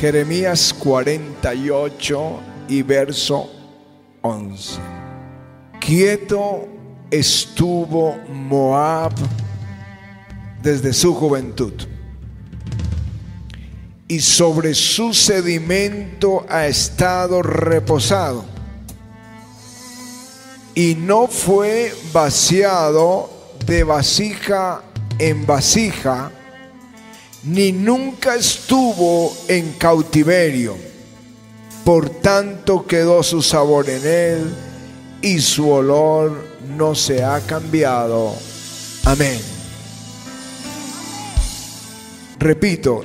Jeremías 48 y verso 11. Quieto estuvo Moab desde su juventud y sobre su sedimento ha estado reposado y no fue vaciado de vasija en vasija, ni nunca estuvo en cautiverio. Por tanto quedó su sabor en él y su olor no se ha cambiado. Amén. Repito,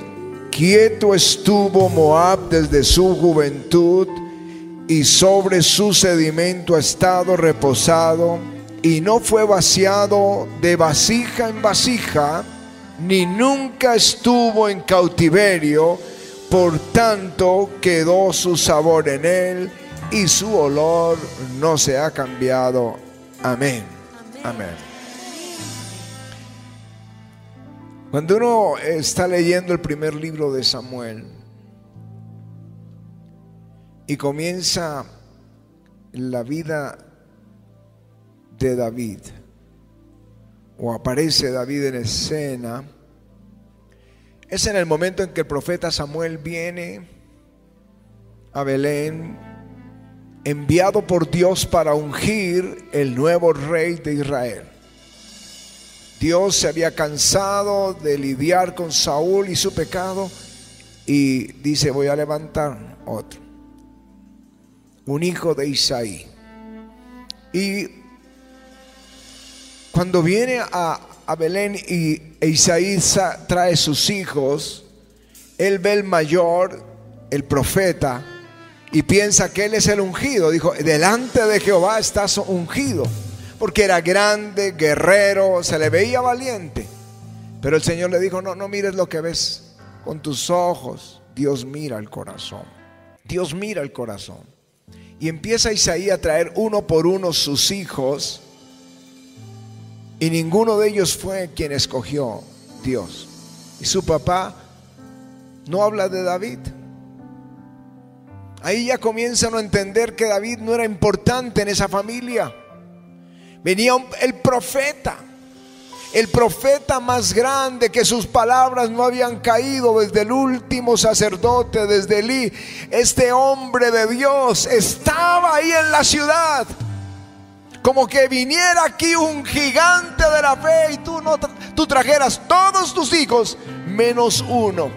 quieto estuvo Moab desde su juventud y sobre su sedimento ha estado reposado y no fue vaciado de vasija en vasija, ni nunca estuvo en cautiverio, por tanto quedó su sabor en él y su olor no se ha cambiado. Amén. Amén. Cuando uno está leyendo el primer libro de Samuel y comienza la vida de David, o aparece David en escena, es en el momento en que el profeta Samuel viene a Belén, enviado por Dios para ungir el nuevo rey de Israel. Dios se había cansado de lidiar con Saúl y su pecado y dice, voy a levantar otro, un hijo de Isaí. Y cuando viene a, Belén y Isaí trae sus hijos, él ve el mayor, el profeta, y piensa que él es el ungido. Dijo, delante de Jehová estás ungido, porque era grande, guerrero, se le veía valiente. Pero el Señor le dijo, no, no mires lo que ves con tus ojos. Dios mira el corazón. Dios mira el corazón. Y empieza Isaí a traer uno por uno sus hijos y ninguno de ellos fue quien escogió Dios. Y su papá no habla de David. Ahí ya comienzan a entender que David no era importante en esa familia. Venía el profeta, el profeta más grande, que sus palabras no habían caído desde el último sacerdote, desde Elí. Este hombre de Dios estaba ahí en la ciudad como que viniera aquí un gigante de la fe y tú, no, tú trajeras todos tus hijos menos uno.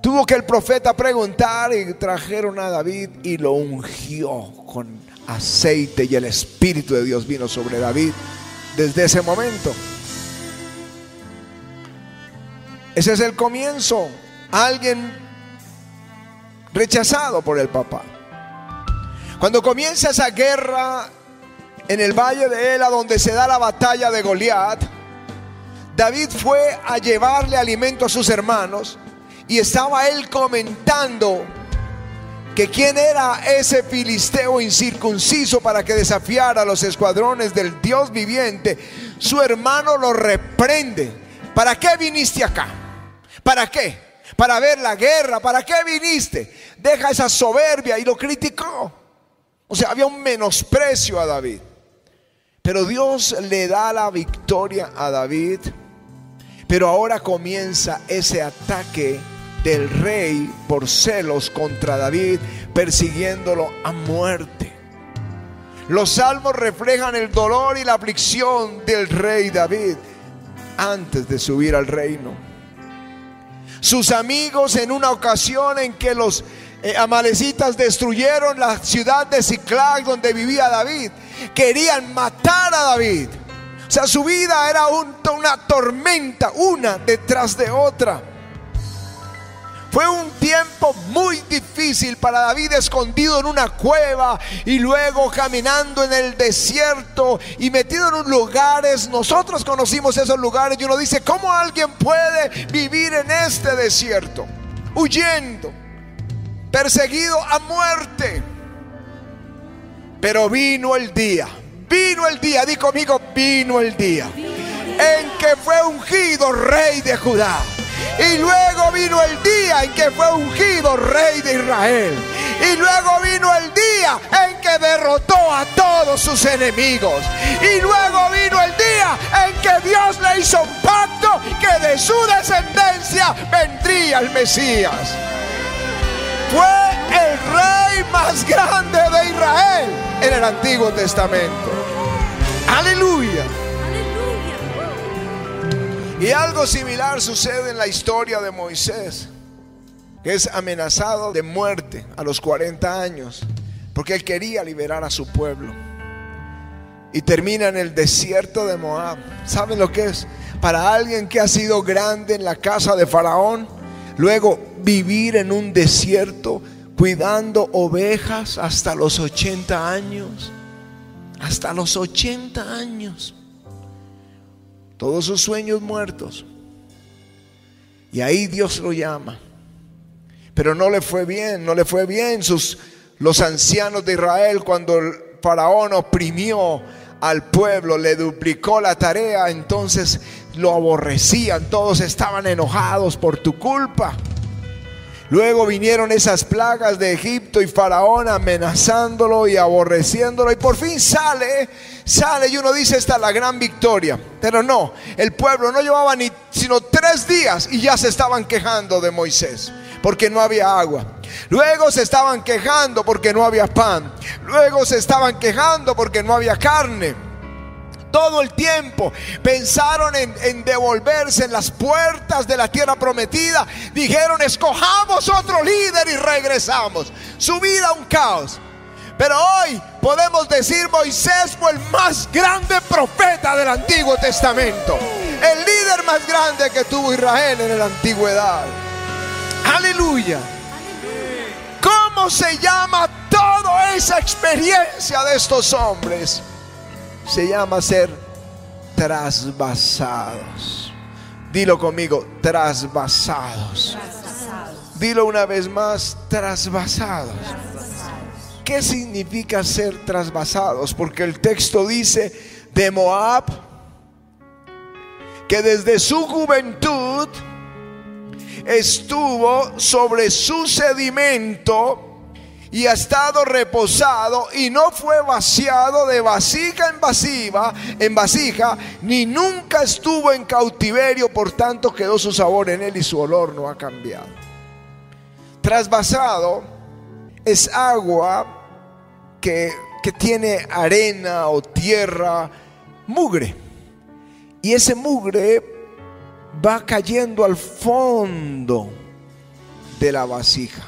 Tuvo que el profeta preguntar y trajeron a David y lo ungió con aceite y el Espíritu de Dios vino sobre David desde ese momento. Ese es el comienzo. Alguien rechazado por el papá. Cuando comienza esa guerra en el valle de Ela, donde se da la batalla de Goliat, David fue a llevarle alimento a sus hermanos y estaba él comentando que quién era ese filisteo incircunciso para que desafiara a los escuadrones del Dios viviente. Su hermano lo reprende. ¿Para qué viniste acá? ¿Para qué? Para ver la guerra. ¿Para qué viniste? Deja esa soberbia y lo criticó. O sea, había un menosprecio a David. Pero Dios le da la victoria a David. Pero ahora comienza ese ataque del rey por celos contra David, persiguiéndolo a muerte. Los salmos reflejan el dolor y la aflicción del rey David antes de subir al reino. Sus amigos en una ocasión en que los eh, amalecitas destruyeron la ciudad de Ciclac donde vivía David. Querían matar a David. O sea, su vida era una tormenta, una detrás de otra. Fue un tiempo muy difícil para David escondido en una cueva y luego caminando en el desierto y metido en lugares. Nosotros conocimos esos lugares y uno dice, ¿cómo alguien puede vivir en este desierto? Huyendo perseguido a muerte. Pero vino el día, vino el día, di conmigo, vino el día en que fue ungido rey de Judá. Y luego vino el día en que fue ungido rey de Israel. Y luego vino el día en que derrotó a todos sus enemigos. Y luego vino el día en que Dios le hizo un pacto que de su descendencia vendría el Mesías. Fue el rey más grande de Israel en el Antiguo Testamento. Aleluya. Y algo similar sucede en la historia de Moisés, que es amenazado de muerte a los 40 años, porque él quería liberar a su pueblo. Y termina en el desierto de Moab. ¿Saben lo que es? Para alguien que ha sido grande en la casa de Faraón, luego vivir en un desierto cuidando ovejas hasta los 80 años. Hasta los 80 años todos sus sueños muertos. Y ahí Dios lo llama. Pero no le fue bien, no le fue bien sus los ancianos de Israel cuando el faraón oprimió al pueblo, le duplicó la tarea, entonces lo aborrecían, todos estaban enojados por tu culpa. Luego vinieron esas plagas de Egipto y Faraón amenazándolo y aborreciéndolo. Y por fin sale, sale y uno dice, esta es la gran victoria. Pero no, el pueblo no llevaba ni sino tres días y ya se estaban quejando de Moisés porque no había agua. Luego se estaban quejando porque no había pan. Luego se estaban quejando porque no había carne todo el tiempo. Pensaron en, devolverse en las puertas de la tierra prometida. Dijeron, escojamos otro líder y regresamos. Su vida un caos. Pero hoy podemos decir, Moisés fue el más grande profeta del Antiguo Testamento. El líder más grande que tuvo Israel en la antigüedad. Aleluya. ¿Cómo se llama toda esa experiencia de estos hombres? Se llama ser trasvasados. Dilo conmigo, trasvasados. Dilo una vez más, trasvasados. ¿Qué significa ser trasvasados? Porque el texto dice de Moab que desde su juventud estuvo sobre su sedimento y ha estado reposado y no fue vaciado de vasija en vasija, en vasija, ni nunca estuvo en cautiverio, por tanto quedó su sabor en él y su olor no ha cambiado. Trasvasado es agua que, que tiene arena o tierra, mugre. Y ese mugre va cayendo al fondo de la vasija.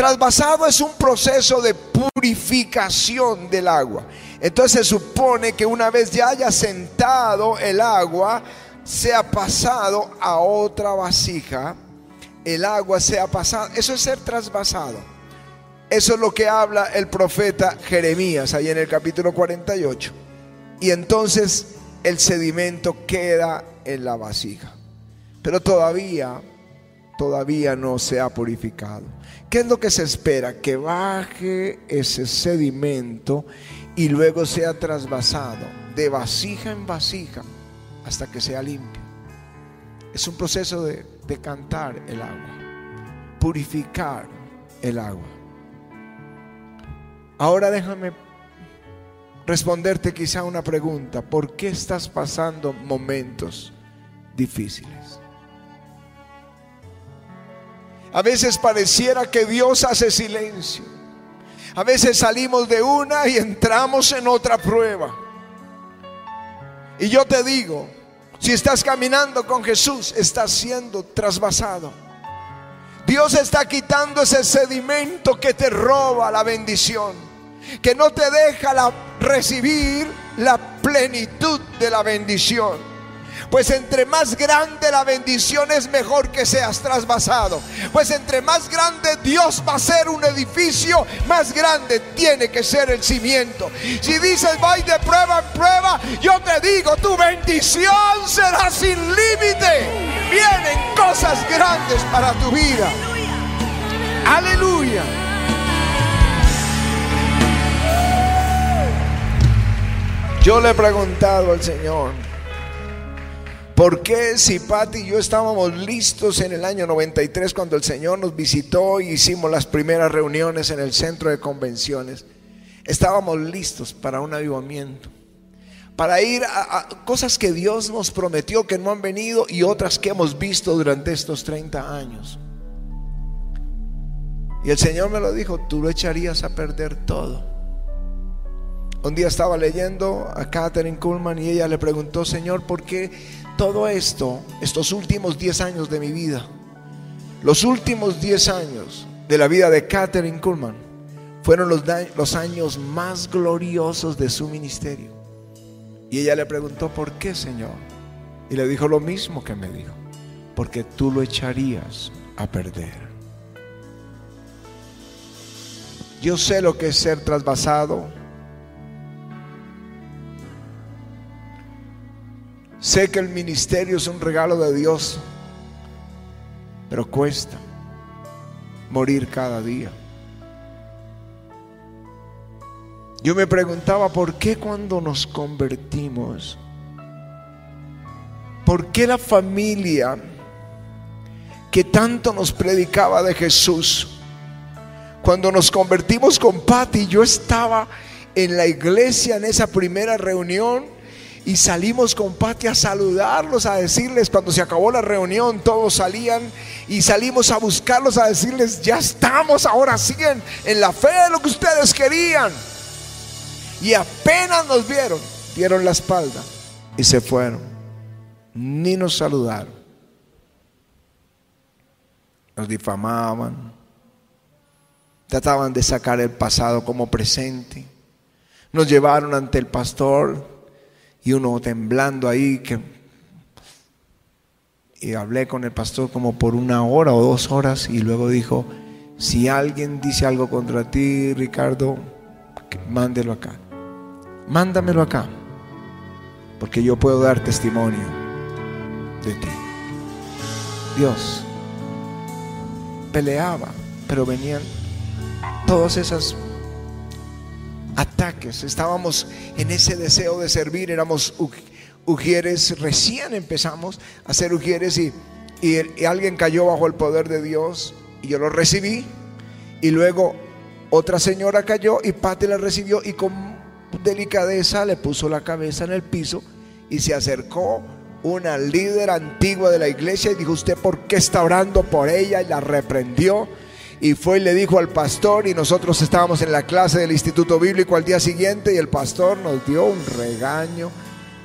Trasvasado es un proceso de purificación del agua. Entonces se supone que una vez ya haya sentado el agua, sea pasado a otra vasija, el agua sea pasada. Eso es ser trasvasado. Eso es lo que habla el profeta Jeremías ahí en el capítulo 48. Y entonces el sedimento queda en la vasija. Pero todavía, todavía no se ha purificado. ¿Qué es lo que se espera? Que baje ese sedimento y luego sea trasvasado de vasija en vasija hasta que sea limpio. Es un proceso de decantar el agua, purificar el agua. Ahora déjame responderte quizá una pregunta. ¿Por qué estás pasando momentos difíciles? A veces pareciera que Dios hace silencio. A veces salimos de una y entramos en otra prueba. Y yo te digo, si estás caminando con Jesús, estás siendo trasvasado. Dios está quitando ese sedimento que te roba la bendición, que no te deja recibir la plenitud de la bendición. Pues entre más grande la bendición es mejor que seas trasvasado. Pues entre más grande Dios va a ser un edificio, más grande tiene que ser el cimiento. Si dices, voy de prueba en prueba, yo te digo, tu bendición será sin límite. Vienen cosas grandes para tu vida. Aleluya. Yo le he preguntado al Señor, ¿Por qué si Pati y yo estábamos listos en el año 93 cuando el Señor nos visitó y hicimos las primeras reuniones en el centro de convenciones? Estábamos listos para un avivamiento, para ir a, cosas que Dios nos prometió que no han venido y otras que hemos visto durante estos 30 años. Y el Señor me lo dijo, tú lo echarías a perder todo. Un día estaba leyendo a Catherine Kuhlman y ella le preguntó, Señor, ¿por qué todo esto, estos últimos 10 años de mi vida, los últimos 10 años de la vida de Catherine Kuhlman, fueron los, años más gloriosos de su ministerio. Y ella le preguntó, ¿por qué, Señor? Y le dijo lo mismo que me dijo, porque tú lo echarías a perder. Yo sé lo que es ser trasvasado, Sé que el ministerio es un regalo de Dios, pero cuesta morir cada día. Yo me preguntaba, ¿por qué cuando nos convertimos? ¿Por qué la familia que tanto nos predicaba de Jesús? Cuando nos convertimos con Patti, yo estaba en la iglesia en esa primera reunión y salimos con Pati a saludarlos, a decirles, cuando se acabó la reunión, todos salían y salimos a buscarlos, a decirles, ya estamos ahora sí en, la fe de lo que ustedes querían. Y apenas nos vieron, dieron la espalda y se fueron. Ni nos saludaron. Nos difamaban. Trataban de sacar el pasado como presente. Nos llevaron ante el pastor y uno temblando ahí que y hablé con el pastor como por una hora o dos horas y luego dijo, si alguien dice algo contra ti, Ricardo, mándelo acá. Mándamelo acá, porque yo puedo dar testimonio de ti. Dios peleaba, pero venían todas esas ataques. Estábamos en ese deseo de servir, éramos ujieres, recién empezamos a ser ujieres y, y, alguien cayó bajo el poder de Dios y yo lo recibí. Y luego otra señora cayó y Pati la recibió y con delicadeza le puso la cabeza en el piso y se acercó una líder antigua de la iglesia y dijo, ¿usted por qué está orando por ella? Y la reprendió y fue y le dijo al pastor y nosotros estábamos en la clase del Instituto Bíblico al día siguiente y el pastor nos dio un regaño,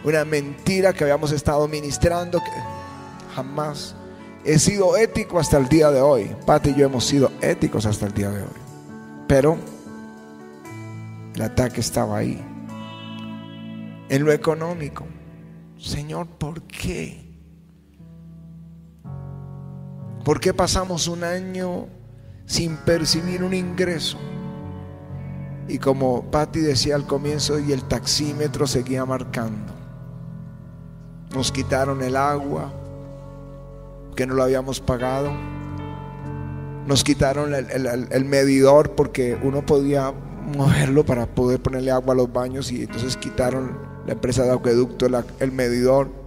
una mentira que habíamos estado ministrando que jamás he sido ético hasta el día de hoy. Pati y yo hemos sido éticos hasta el día de hoy. Pero el ataque estaba ahí. En lo económico. Señor, ¿por qué? ¿Por qué pasamos un año sin percibir un ingreso. Y como Patti decía al comienzo, y el taxímetro seguía marcando. Nos quitaron el agua, que no lo habíamos pagado. Nos quitaron el, medidor porque uno podía moverlo para poder ponerle agua a los baños y entonces quitaron la empresa de acueducto el medidor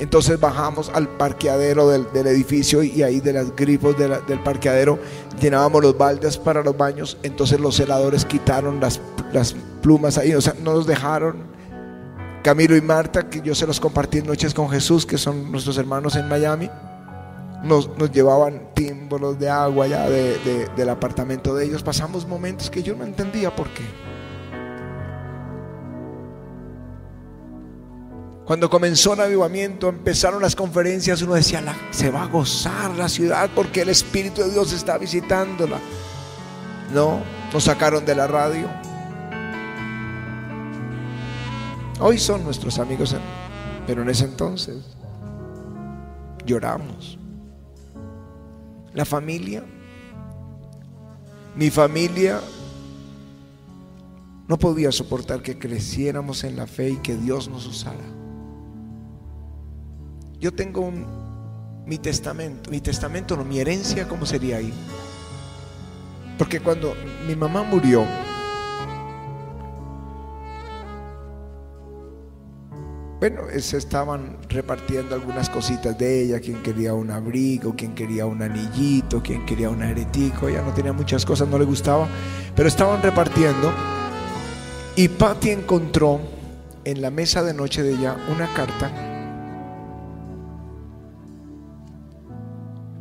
entonces bajamos al parqueadero del, edificio y ahí de las grifos del parqueadero llenábamos los baldes para los baños. Entonces los celadores quitaron las, plumas ahí, o sea, no nos dejaron. Camilo y Marta, que yo se los compartí en Noches con Jesús, que son nuestros hermanos en Miami, nos, llevaban tímbolos de agua ya del apartamento de ellos. Pasamos momentos que yo no entendía por qué. Cuando comenzó el avivamiento, empezaron las conferencias, uno decía, se va a gozar la ciudad porque el Espíritu de Dios está visitándola. No, nos sacaron de la radio. Hoy son nuestros amigos, pero en ese entonces lloramos. La familia, mi familia no podía soportar que creciéramos en la fe y que Dios nos usara. Yo tengo mi testamento, mi testamento no, mi herencia, ¿cómo sería ahí? Porque cuando mi mamá murió, bueno, se estaban repartiendo algunas cositas de ella, quien quería un abrigo, quien quería un anillito, quien quería un aretico, ella no tenía muchas cosas, no le gustaba, pero estaban repartiendo. Y Patty encontró en la mesa de noche de ella una carta,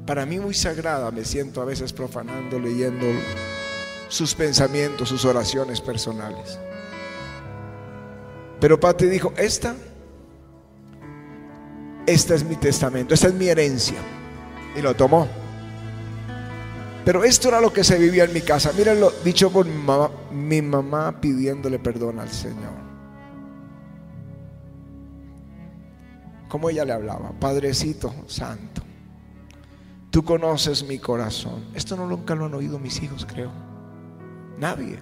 para mí muy sagrada, me siento a veces profanando, leyendo sus pensamientos, sus oraciones personales. Pero Patty dijo, esta este es mi testamento, esta es mi herencia. Y lo tomó. Pero esto era lo que se vivía en mi casa. Mírenlo, dicho por mi mamá, mi mamá pidiéndole perdón al Señor. Como ella le hablaba, Padrecito Santo, tú conoces mi corazón. Esto no nunca lo han oído mis hijos, creo. Nadie.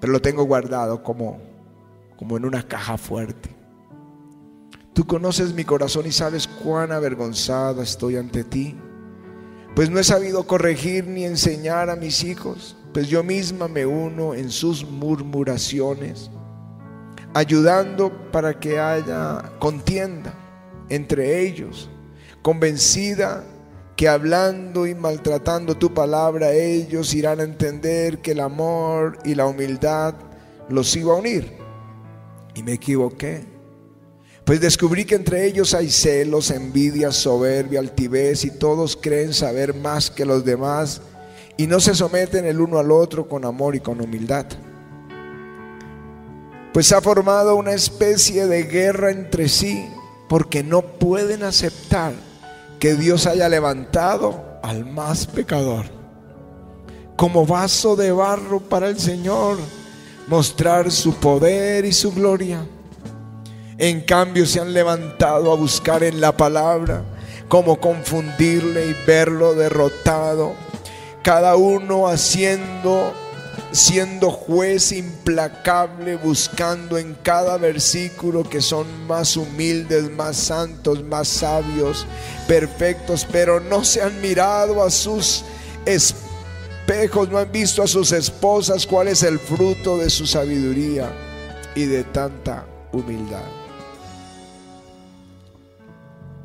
Pero lo tengo guardado como, como en una caja fuerte. Tú conoces mi corazón y sabes cuán avergonzada estoy ante ti. Pues no he sabido corregir ni enseñar a mis hijos, pues yo misma me uno en sus murmuraciones, ayudando para que haya contienda entre ellos, convencida que hablando y maltratando tu palabra ellos irán a entender que el amor y la humildad los iba a unir. Y me equivoqué pues descubrí que entre ellos hay celos, envidia, soberbia, altivez y todos creen saber más que los demás y no se someten el uno al otro con amor y con humildad. Pues ha formado una especie de guerra entre sí porque no pueden aceptar que Dios haya levantado al más pecador como vaso de barro para el Señor, mostrar su poder y su gloria. En cambio se han levantado a buscar en la palabra cómo confundirle y verlo derrotado. Cada uno haciendo, siendo juez implacable, buscando en cada versículo que son más humildes, más santos, más sabios, perfectos, pero no se han mirado a sus espejos, no han visto a sus esposas cuál es el fruto de su sabiduría y de tanta humildad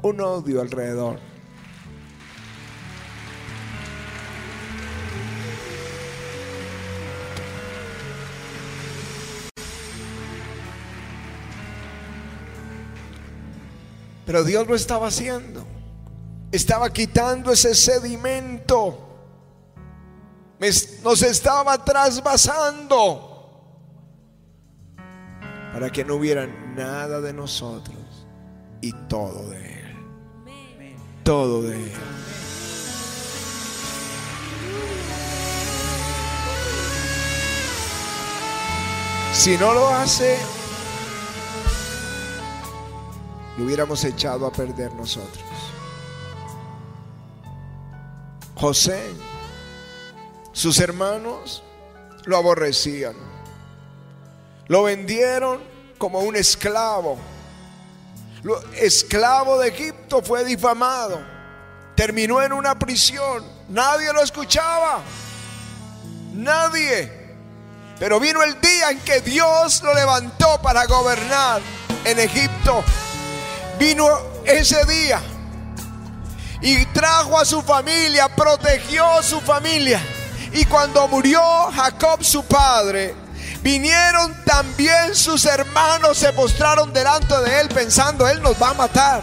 un odio alrededor. Pero Dios lo estaba haciendo. Estaba quitando ese sedimento. Nos estaba trasvasando. Para que no hubiera nada de nosotros y todo de Él todo de Él. Si no lo hace, lo hubiéramos echado a perder nosotros. José, sus hermanos lo aborrecían. Lo vendieron como un esclavo esclavo de Egipto, fue difamado. Terminó en una prisión. Nadie lo escuchaba. Nadie. Pero vino el día en que Dios lo levantó para gobernar en Egipto. Vino ese día y trajo a su familia, protegió a su familia. Y cuando murió Jacob su padre, Vinieron también sus hermanos, se postraron delante de él pensando, él nos va a matar.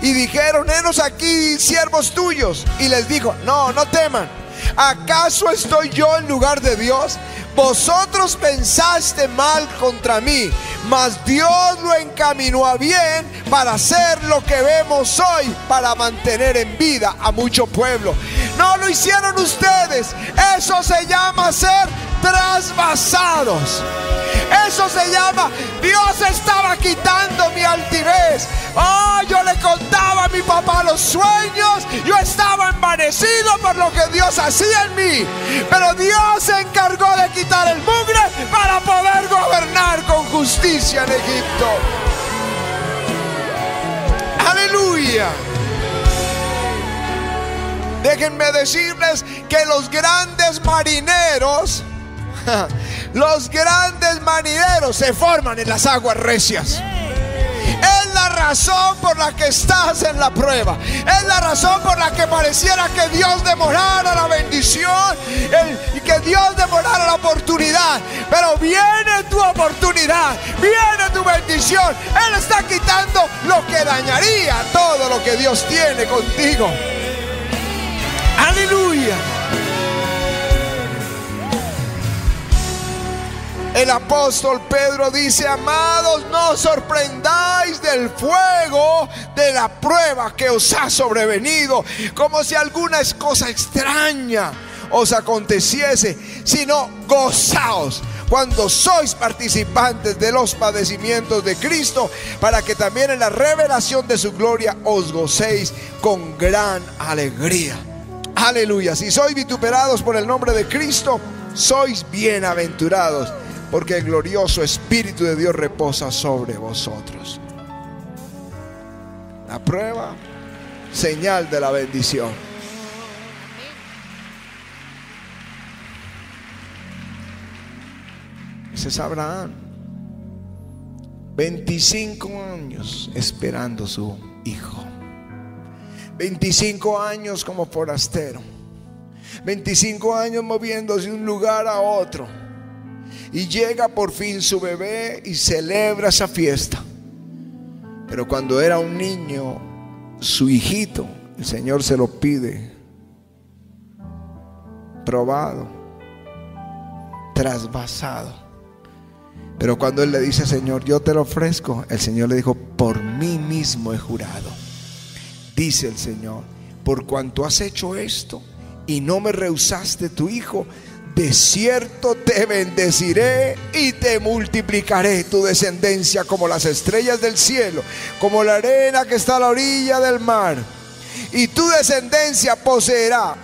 Y dijeron, enos aquí siervos tuyos. Y les dijo, no, no teman. ¿Acaso estoy yo en lugar de Dios? Vosotros pensaste mal contra mí, mas Dios lo encaminó a bien para hacer lo que vemos hoy, para mantener en vida a mucho pueblo. No lo hicieron ustedes, eso se llama ser trasvasados. Eso se llama, Dios estaba quitando mi altivez. Oh, yo le contaba a mi papá los sueños. Envanecido por lo que Dios hacía en mí. Pero Dios se encargó de quitar el mugre para poder gobernar con justicia en Egipto. Aleluya. Déjenme decirles que los grandes marineros los grandes marineros se forman en las aguas recias. Es la razón por la que estás en la prueba. Es la razón por la que pareciera que Dios demorara la bendición y que Dios demorara la oportunidad. Pero viene tu oportunidad, viene tu bendición. Él está quitando lo que dañaría todo lo que Dios tiene contigo. Aleluya. El apóstol Pedro dice, amados, no sorprendáis del fuego de la prueba que os ha sobrevenido, como si alguna cosa extraña os aconteciese, sino gozaos cuando sois participantes de los padecimientos de Cristo, para que también en la revelación de su gloria os gocéis con gran alegría. Aleluya, si sois vituperados por el nombre de Cristo, sois bienaventurados porque el glorioso Espíritu de Dios reposa sobre vosotros. La prueba, señal de la bendición. Ese es Abraham. 25 años esperando su hijo. 25 años como forastero. 25 años moviéndose de un lugar a otro y llega por fin su bebé y celebra esa fiesta. Pero cuando era un niño, su hijito, el Señor se lo pide, probado, trasvasado. Pero cuando él le dice, Señor, yo te lo ofrezco, el Señor le dijo, por mí mismo he jurado. Dice el Señor, por cuanto has hecho esto y no me rehusaste tu hijo, de cierto te bendeciré y te multiplicaré tu descendencia como las estrellas del cielo, como la arena que está a la orilla del mar. Y tu descendencia poseerá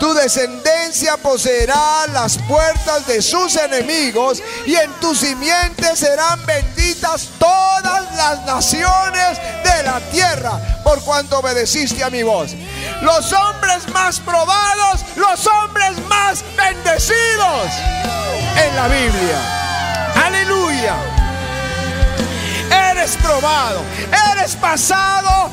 tu descendencia poseerá las puertas de sus enemigos y en tu simiente serán benditas todas las naciones de la tierra por cuanto obedeciste a mi voz. Los hombres más probados, los hombres más bendecidos en la Biblia. Aleluya. Eres probado, eres pasado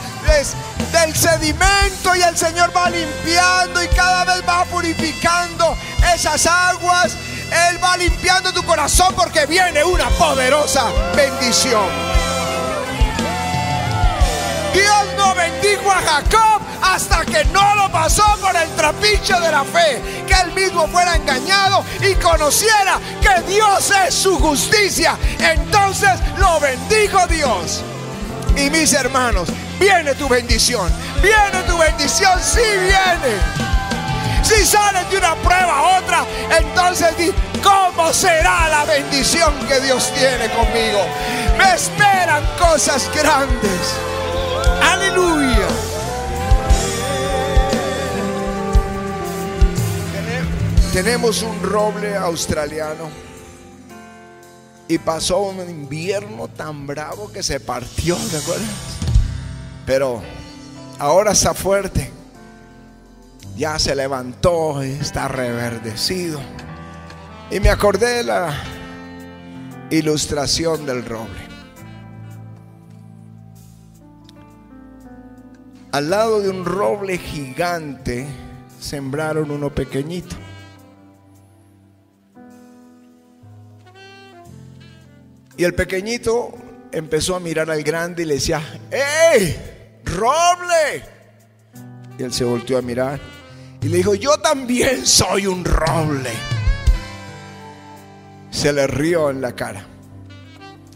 del sedimento y el Señor va limpiando y cada vez va purificando esas aguas. Él va limpiando tu corazón porque viene una poderosa bendición. Dios no bendijo a Jacob hasta que no lo pasó por el trapiche de la fe, que él mismo fuera engañado y conociera que Dios es su justicia. Entonces lo bendijo Dios. Y mis hermanos, viene tu bendición. Viene tu bendición, sí viene. Si sales de una prueba a otra, entonces di, ¿cómo será la bendición que Dios tiene conmigo? Me esperan cosas grandes. Aleluya. Tenemos un roble australiano y pasó un invierno tan bravo que se partió, ¿de acuerdo? Pero ahora está fuerte. Ya se levantó y está reverdecido. Y me acordé de la ilustración del roble. Al lado de un roble gigante sembraron uno pequeñito. Y el pequeñito empezó a mirar al grande y le decía, ¡Ey! ¡Roble! Y él se volteó a mirar y le dijo, yo también soy un roble. Se le rió en la cara.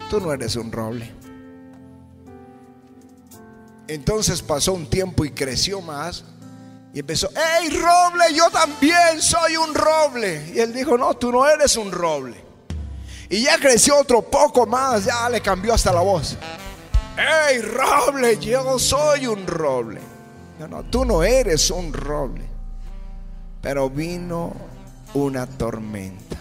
Tú no eres un roble. Entonces pasó un tiempo y creció más. Y empezó, ¡Ey, roble! Yo también soy un roble. Y él dijo, no, tú no eres un roble. Y ya creció otro poco más, ya le cambió hasta la voz. ¡Ey, roble! Yo soy un roble. No, no, tú no eres un roble. Pero vino una tormenta.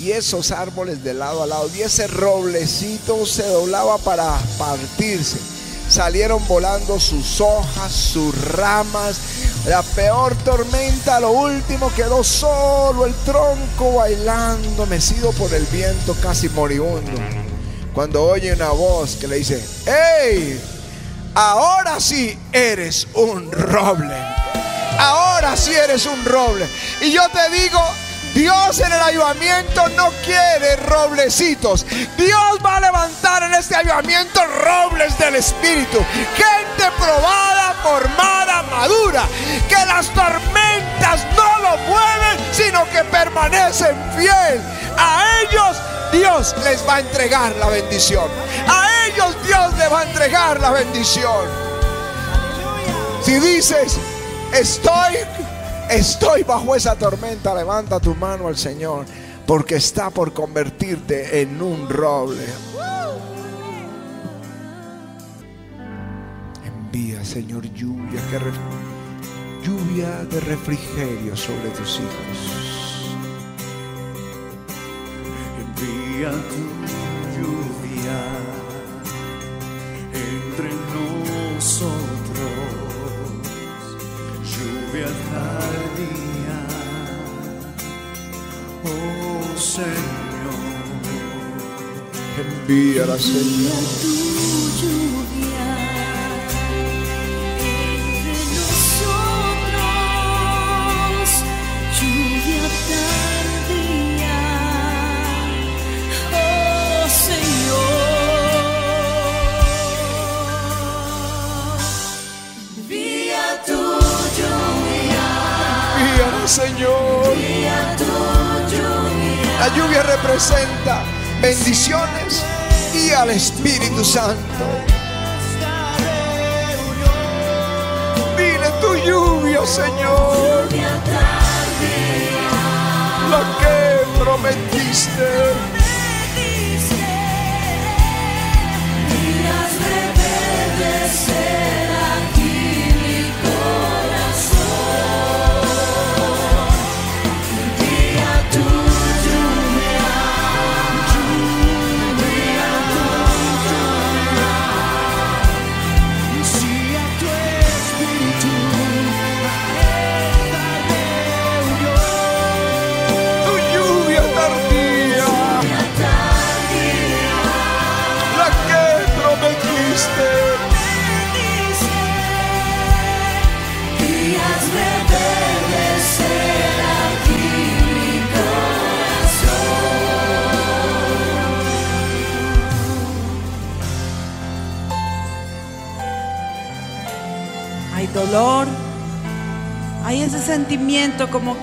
Y esos árboles de lado a lado, y ese roblecito se doblaba para partirse. Salieron volando sus hojas, sus ramas, la peor tormenta, lo último quedó solo el tronco bailando, mecido por el viento casi moribundo. cuando oye una voz que le dice, ¡Hey! Ahora sí eres un roble. Ahora sí eres un roble. Y yo te digo, Dios en el avivamiento no quiere roblecitos. Dios va a levantar en este avivamiento robles del Espíritu. Gente probada, formada, madura. Que las tormentas no lo mueven, sino que permanecen fiel. A ellos Dios les va a entregar la bendición. A ellos Dios les va a entregar la bendición. Si dices, estoy estoy bajo esa tormenta, levanta tu mano al Señor, porque está por convertirte en un roble. Envía, Señor, lluvia, que lluvia de refrigerio sobre tus hijos. Envía tu Envía la Señor. Tu lluvia entre nosotros, lluvia tardía, oh Señor. Vía tu lluvia, Envía la Señor. vía tu lluvia. La lluvia representa al Espíritu Santo. Vine tu lluvia, Señor, la que prometiste. bendice,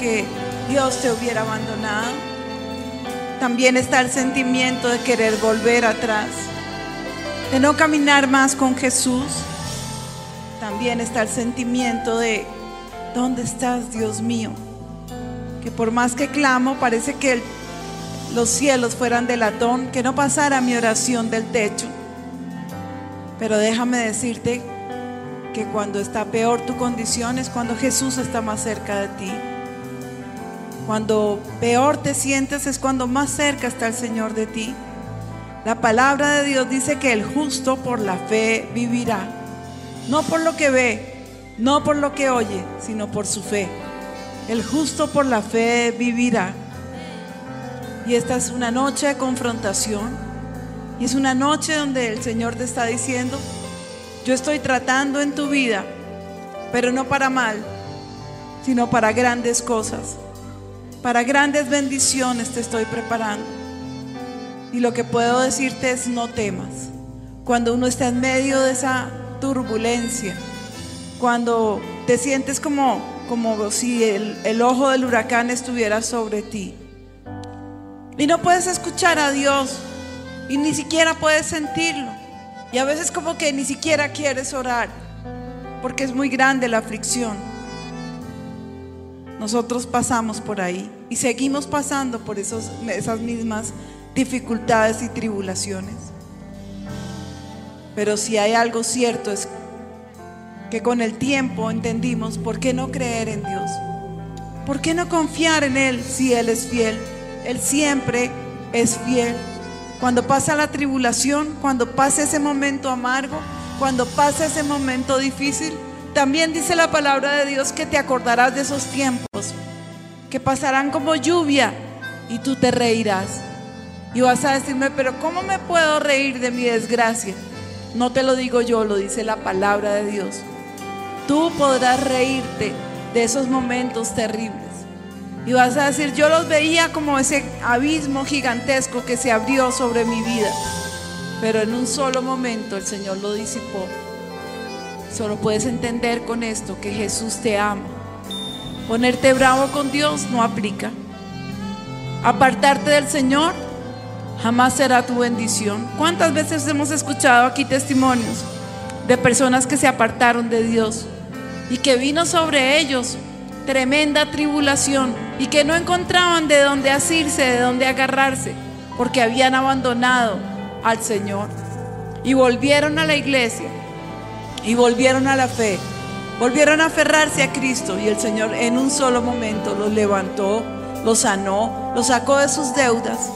que Dios te hubiera abandonado. También está el sentimiento de querer volver atrás, de no caminar más con Jesús. También está el sentimiento de, ¿dónde estás, Dios mío? Que por más que clamo, parece que los cielos fueran de latón, que no pasara mi oración del techo. Pero déjame decirte que cuando está peor tu condición es cuando Jesús está más cerca de ti. Cuando peor te sientes es cuando más cerca está el Señor de ti. La palabra de Dios dice que el justo por la fe vivirá. No por lo que ve, no por lo que oye, sino por su fe. El justo por la fe vivirá. Y esta es una noche de confrontación. Y es una noche donde el Señor te está diciendo, yo estoy tratando en tu vida, pero no para mal, sino para grandes cosas. Para grandes bendiciones te estoy preparando. Y lo que puedo decirte es no temas. Cuando uno está en medio de esa turbulencia, cuando te sientes como, como si el, el ojo del huracán estuviera sobre ti. Y no puedes escuchar a Dios y ni siquiera puedes sentirlo. Y a veces como que ni siquiera quieres orar porque es muy grande la aflicción. Nosotros pasamos por ahí y seguimos pasando por esos, esas mismas dificultades y tribulaciones. Pero si hay algo cierto es que con el tiempo entendimos por qué no creer en Dios. ¿Por qué no confiar en Él si Él es fiel? Él siempre es fiel. Cuando pasa la tribulación, cuando pasa ese momento amargo, cuando pasa ese momento difícil, también dice la palabra de Dios que te acordarás de esos tiempos, que pasarán como lluvia y tú te reirás. Y vas a decirme, pero ¿cómo me puedo reír de mi desgracia? No te lo digo yo, lo dice la palabra de Dios. Tú podrás reírte de esos momentos terribles. Y vas a decir, yo los veía como ese abismo gigantesco que se abrió sobre mi vida. Pero en un solo momento el Señor lo disipó. Solo puedes entender con esto que Jesús te ama. Ponerte bravo con Dios no aplica. Apartarte del Señor jamás será tu bendición. ¿Cuántas veces hemos escuchado aquí testimonios de personas que se apartaron de Dios y que vino sobre ellos tremenda tribulación y que no encontraban de dónde asirse, de dónde agarrarse, porque habían abandonado al Señor y volvieron a la iglesia y volvieron a la fe, volvieron a aferrarse a Cristo y el Señor en un solo momento los levantó, los sanó, los sacó de sus deudas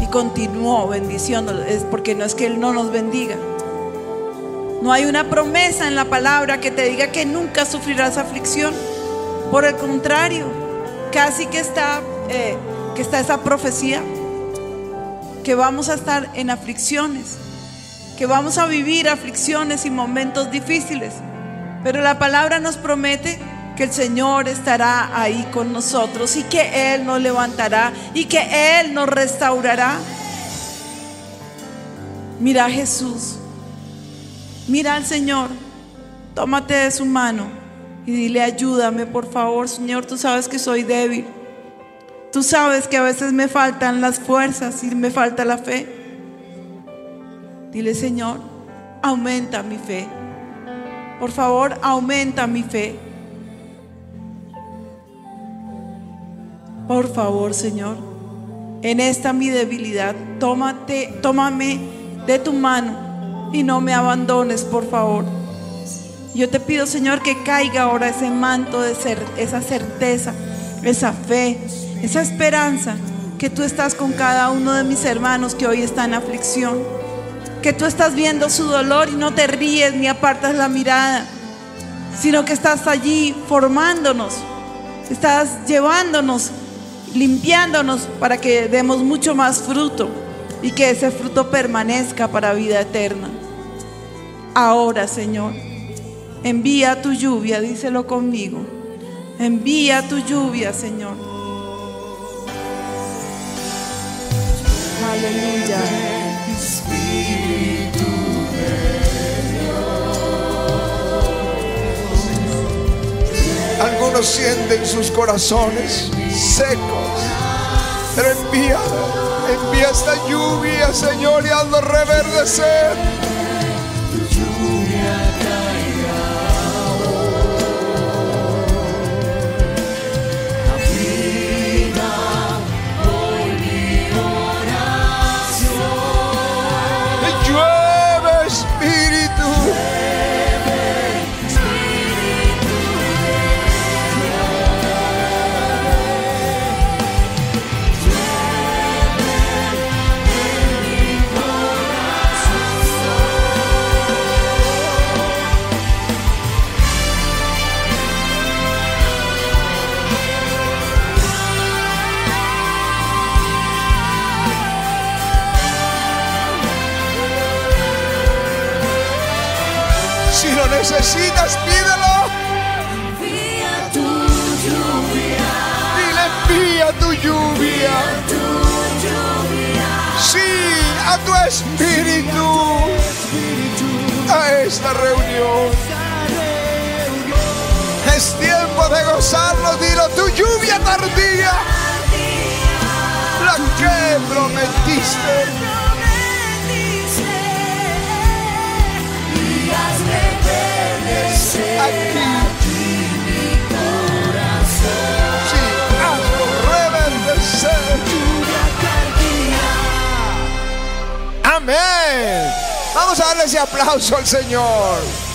y continuó bendiciéndolos. Es porque no es que Él no nos bendiga. No hay una promesa en la palabra que te diga que nunca sufrirás aflicción. Por el contrario, casi que está, eh, que está esa profecía, que vamos a estar en aflicciones, que vamos a vivir aflicciones y momentos difíciles. Pero la palabra nos promete que el Señor estará ahí con nosotros y que Él nos levantará y que Él nos restaurará. Mira Jesús, mira al Señor, tómate de su mano y dile ayúdame por favor, Señor, tú sabes que soy débil. Tú sabes que a veces me faltan las fuerzas y me falta la fe. Dile, Señor, aumenta mi fe. Por favor, aumenta mi fe. Por favor, Señor, en esta mi debilidad, tómate, tómame de tu mano y no me abandones, por favor. Yo te pido, Señor, que caiga ahora ese manto de ser, esa certeza, esa fe, esa esperanza, que tú estás con cada uno de mis hermanos que hoy están en aflicción, que tú estás viendo su dolor y no te ríes ni apartas la mirada, sino que estás allí formándonos, estás llevándonos limpiándonos para que demos mucho más fruto y que ese fruto permanezca para vida eterna. Ahora, Señor, envía tu lluvia, díselo conmigo. Envía tu lluvia, Señor. Aleluya. Algunos sienten sus corazones secos, pero envía, envía esta lluvia, Señor, y hazlo reverdecer. Necesitas, pídelo. Envía tu lluvia, Dile, envía tu lluvia. tu lluvia. Sí, a tu espíritu. A esta reunión. Es tiempo de gozarlo. Dilo, tu lluvia tardía. La que prometiste. Amén. Vamos a darle ese aplauso al Señor.